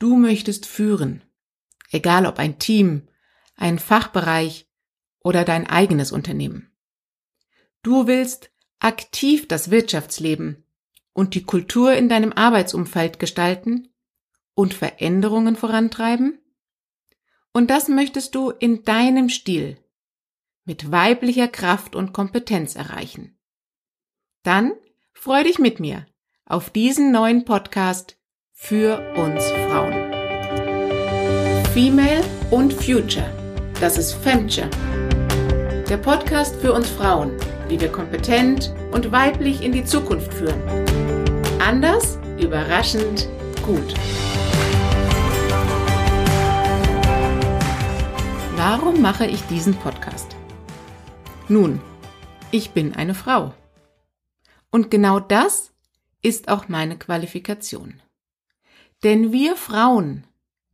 Du möchtest führen, egal ob ein Team, ein Fachbereich oder dein eigenes Unternehmen. Du willst aktiv das Wirtschaftsleben und die Kultur in deinem Arbeitsumfeld gestalten und Veränderungen vorantreiben? Und das möchtest du in deinem Stil mit weiblicher Kraft und Kompetenz erreichen. Dann freu dich mit mir auf diesen neuen Podcast für uns Frauen. Female und Future. Das ist Femture. Der Podcast für uns Frauen, wie wir kompetent und weiblich in die Zukunft führen. Anders, überraschend, gut. Warum mache ich diesen Podcast? Nun, ich bin eine Frau. Und genau das ist auch meine Qualifikation. Denn wir Frauen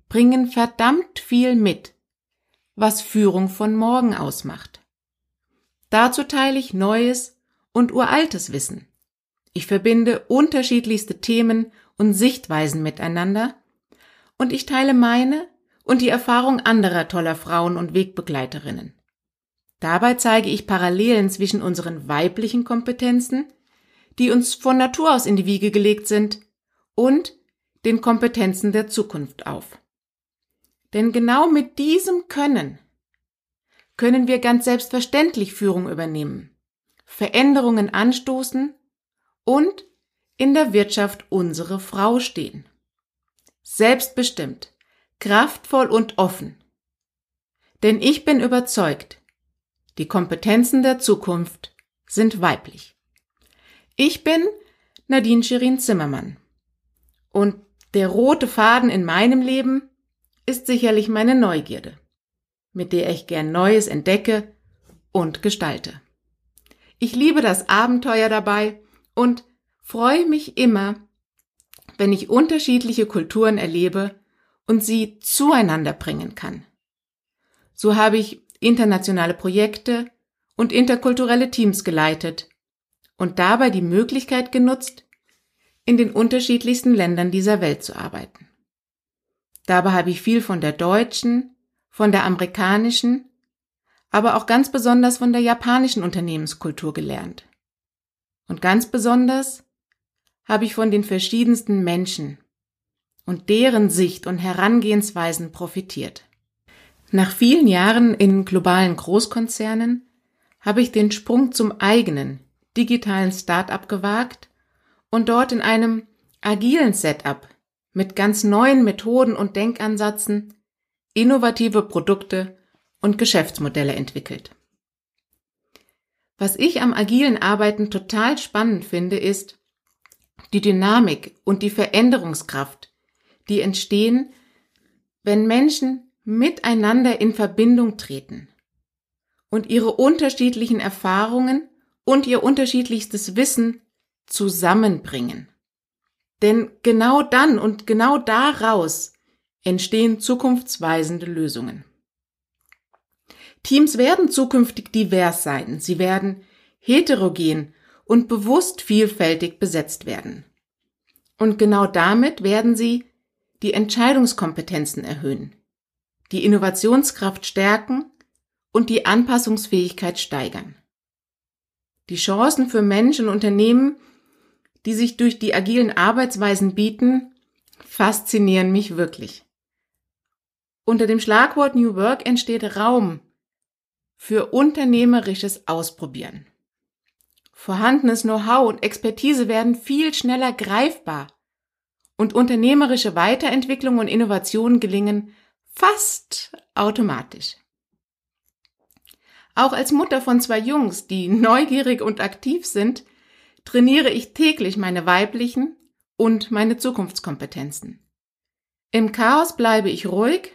bringen verdammt viel mit, was Führung von morgen ausmacht. Dazu teile ich neues und uraltes Wissen. Ich verbinde unterschiedlichste Themen und Sichtweisen miteinander und ich teile meine und die Erfahrung anderer toller Frauen und Wegbegleiterinnen. Dabei zeige ich Parallelen zwischen unseren weiblichen Kompetenzen, die uns von Natur aus in die Wiege gelegt sind, und den Kompetenzen der Zukunft auf. Denn genau mit diesem Können können wir ganz selbstverständlich Führung übernehmen, Veränderungen anstoßen und in der Wirtschaft unsere Frau stehen. Selbstbestimmt, kraftvoll und offen. Denn ich bin überzeugt, die Kompetenzen der Zukunft sind weiblich. Ich bin Nadine Shirin Zimmermann. Und der rote Faden in meinem Leben ist sicherlich meine Neugierde, mit der ich gern Neues entdecke und gestalte. Ich liebe das Abenteuer dabei und freue mich immer, wenn ich unterschiedliche Kulturen erlebe und sie zueinander bringen kann. So habe ich internationale Projekte und interkulturelle Teams geleitet und dabei die Möglichkeit genutzt, in den unterschiedlichsten Ländern dieser Welt zu arbeiten. Dabei habe ich viel von der deutschen, von der amerikanischen, aber auch ganz besonders von der japanischen Unternehmenskultur gelernt. Und ganz besonders habe ich von den verschiedensten Menschen und deren Sicht und Herangehensweisen profitiert. Nach vielen Jahren in globalen Großkonzernen habe ich den Sprung zum eigenen digitalen Start-up gewagt und dort in einem agilen Setup mit ganz neuen Methoden und Denkansätzen innovative Produkte und Geschäftsmodelle entwickelt. Was ich am agilen Arbeiten total spannend finde, ist die Dynamik und die Veränderungskraft, die entstehen, wenn Menschen miteinander in Verbindung treten und ihre unterschiedlichen Erfahrungen und ihr unterschiedlichstes Wissen zusammenbringen. Denn genau dann und genau daraus entstehen zukunftsweisende Lösungen. Teams werden zukünftig divers sein, sie werden heterogen und bewusst vielfältig besetzt werden. Und genau damit werden sie die Entscheidungskompetenzen erhöhen die Innovationskraft stärken und die Anpassungsfähigkeit steigern. Die Chancen für Menschen und Unternehmen, die sich durch die agilen Arbeitsweisen bieten, faszinieren mich wirklich. Unter dem Schlagwort New Work entsteht Raum für unternehmerisches Ausprobieren. Vorhandenes Know-how und Expertise werden viel schneller greifbar und unternehmerische Weiterentwicklung und Innovation gelingen fast automatisch. Auch als Mutter von zwei Jungs, die neugierig und aktiv sind, trainiere ich täglich meine weiblichen und meine Zukunftskompetenzen. Im Chaos bleibe ich ruhig,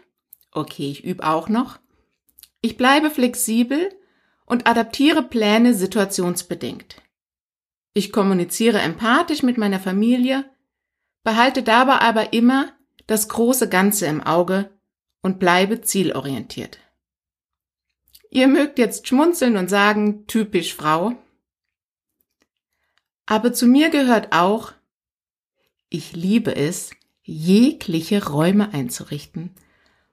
okay, ich übe auch noch, ich bleibe flexibel und adaptiere Pläne situationsbedingt. Ich kommuniziere empathisch mit meiner Familie, behalte dabei aber immer das große Ganze im Auge und bleibe zielorientiert. Ihr mögt jetzt schmunzeln und sagen, typisch Frau. Aber zu mir gehört auch, ich liebe es, jegliche Räume einzurichten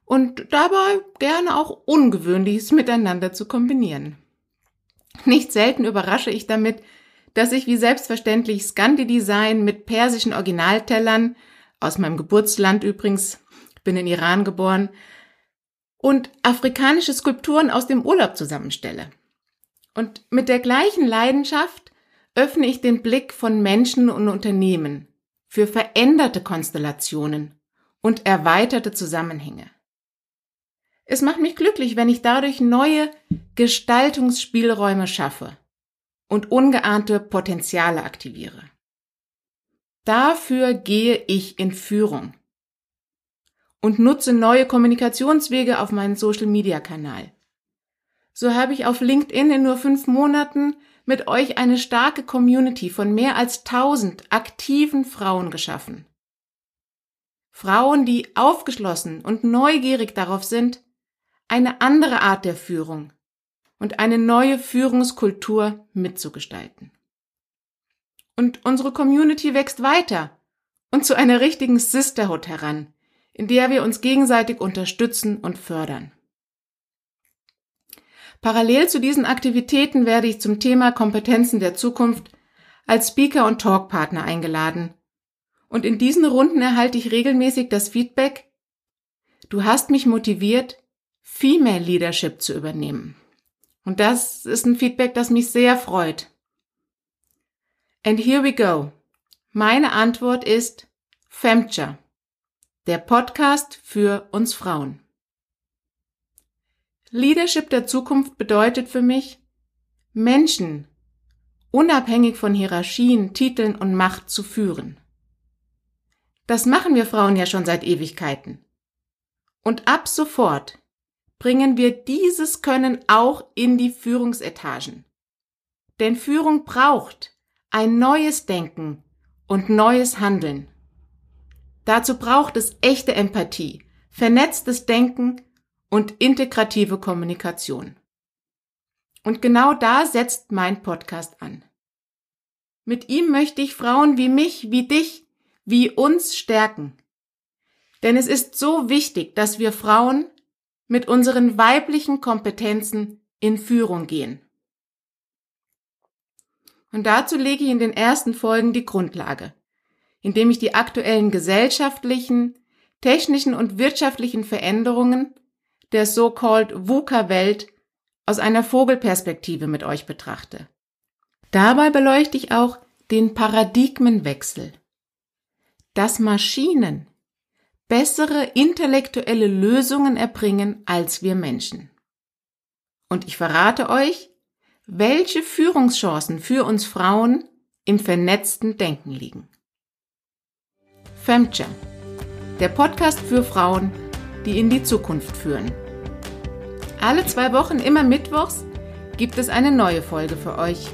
und dabei gerne auch Ungewöhnliches miteinander zu kombinieren. Nicht selten überrasche ich damit, dass ich wie selbstverständlich Scandi-Design mit persischen Originaltellern, aus meinem Geburtsland übrigens, bin in Iran geboren, und afrikanische Skulpturen aus dem Urlaub zusammenstelle. Und mit der gleichen Leidenschaft öffne ich den Blick von Menschen und Unternehmen für veränderte Konstellationen und erweiterte Zusammenhänge. Es macht mich glücklich, wenn ich dadurch neue Gestaltungsspielräume schaffe und ungeahnte Potenziale aktiviere. Dafür gehe ich in Führung und nutze neue Kommunikationswege auf meinen Social-Media-Kanal. So habe ich auf LinkedIn in nur fünf Monaten mit euch eine starke Community von mehr als tausend aktiven Frauen geschaffen. Frauen, die aufgeschlossen und neugierig darauf sind, eine andere Art der Führung und eine neue Führungskultur mitzugestalten. Und unsere Community wächst weiter und zu einer richtigen Sisterhood heran, in der wir uns gegenseitig unterstützen und fördern. Parallel zu diesen Aktivitäten werde ich zum Thema Kompetenzen der Zukunft als Speaker und Talkpartner eingeladen. Und in diesen Runden erhalte ich regelmäßig das Feedback, du hast mich motiviert, Female Leadership zu übernehmen. Und das ist ein Feedback, das mich sehr freut. And here we go. Meine Antwort ist Femture der Podcast für uns Frauen. Leadership der Zukunft bedeutet für mich, Menschen unabhängig von Hierarchien, Titeln und Macht zu führen. Das machen wir Frauen ja schon seit Ewigkeiten. Und ab sofort bringen wir dieses Können auch in die Führungsetagen. Denn Führung braucht ein neues Denken und neues Handeln. Dazu braucht es echte Empathie, vernetztes Denken und integrative Kommunikation. Und genau da setzt mein Podcast an. Mit ihm möchte ich Frauen wie mich, wie dich, wie uns stärken. Denn es ist so wichtig, dass wir Frauen mit unseren weiblichen Kompetenzen in Führung gehen. Und dazu lege ich in den ersten Folgen die Grundlage indem ich die aktuellen gesellschaftlichen, technischen und wirtschaftlichen Veränderungen der so-called VUCA-Welt aus einer Vogelperspektive mit euch betrachte. Dabei beleuchte ich auch den Paradigmenwechsel, dass Maschinen bessere intellektuelle Lösungen erbringen als wir Menschen. Und ich verrate euch, welche Führungschancen für uns Frauen im vernetzten Denken liegen. Femture, der Podcast für Frauen, die in die Zukunft führen. Alle zwei Wochen, immer mittwochs, gibt es eine neue Folge für euch.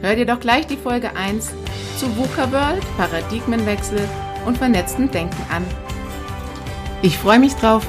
Hört ihr doch gleich die Folge 1 zu VUCA World, Paradigmenwechsel und vernetzten Denken an. Ich freue mich drauf.